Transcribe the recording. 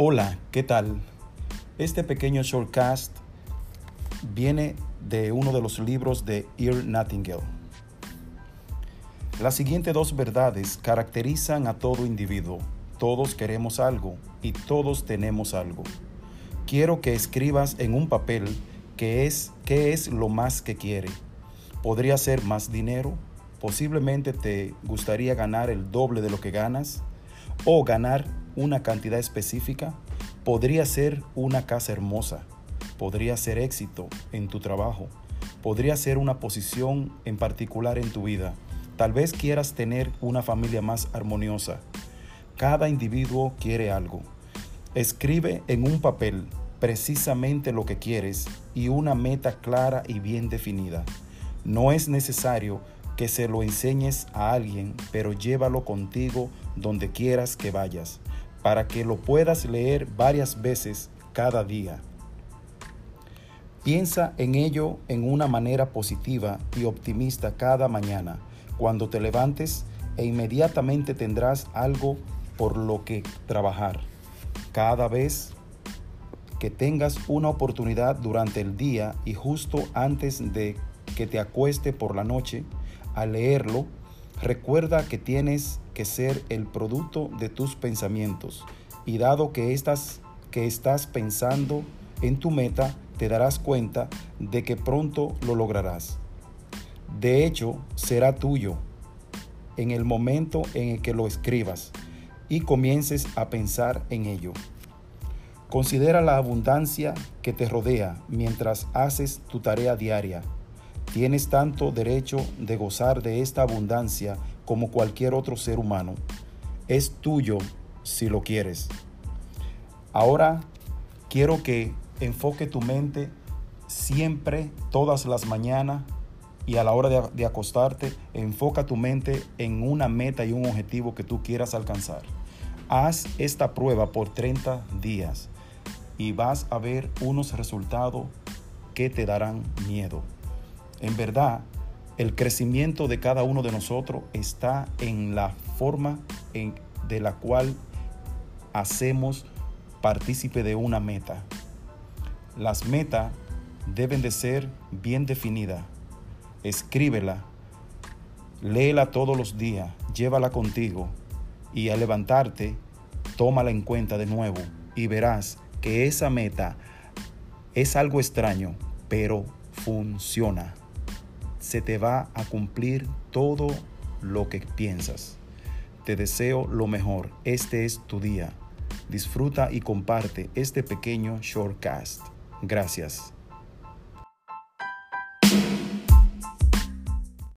Hola, ¿qué tal? Este pequeño shortcast viene de uno de los libros de Earl Nightingale. Las siguientes dos verdades caracterizan a todo individuo. Todos queremos algo y todos tenemos algo. Quiero que escribas en un papel es, qué es lo más que quiere. Podría ser más dinero, posiblemente te gustaría ganar el doble de lo que ganas o ganar una cantidad específica, podría ser una casa hermosa, podría ser éxito en tu trabajo, podría ser una posición en particular en tu vida. Tal vez quieras tener una familia más armoniosa. Cada individuo quiere algo. Escribe en un papel precisamente lo que quieres y una meta clara y bien definida. No es necesario que se lo enseñes a alguien, pero llévalo contigo donde quieras que vayas, para que lo puedas leer varias veces cada día. Piensa en ello en una manera positiva y optimista cada mañana, cuando te levantes e inmediatamente tendrás algo por lo que trabajar. Cada vez que tengas una oportunidad durante el día y justo antes de que te acueste por la noche, al leerlo, recuerda que tienes que ser el producto de tus pensamientos y dado que estás, que estás pensando en tu meta, te darás cuenta de que pronto lo lograrás. De hecho, será tuyo en el momento en el que lo escribas y comiences a pensar en ello. Considera la abundancia que te rodea mientras haces tu tarea diaria Tienes tanto derecho de gozar de esta abundancia como cualquier otro ser humano. Es tuyo si lo quieres. Ahora quiero que enfoque tu mente siempre, todas las mañanas y a la hora de, acostarte, enfoca tu mente en una meta y un objetivo que tú quieras alcanzar. Haz esta prueba por 30 días y vas a ver unos resultados que te darán miedo. En verdad, el crecimiento de cada uno de nosotros está en la forma en, de la cual hacemos partícipe de una meta. Las metas deben de ser bien definidas. Escríbela, léela todos los días, llévala contigo y al levantarte, tómala en cuenta de nuevo y verás que esa meta es algo extraño, pero funciona se te va a cumplir todo lo que piensas. Te deseo lo mejor. Este es tu día. Disfruta y comparte este pequeño shortcast. Gracias.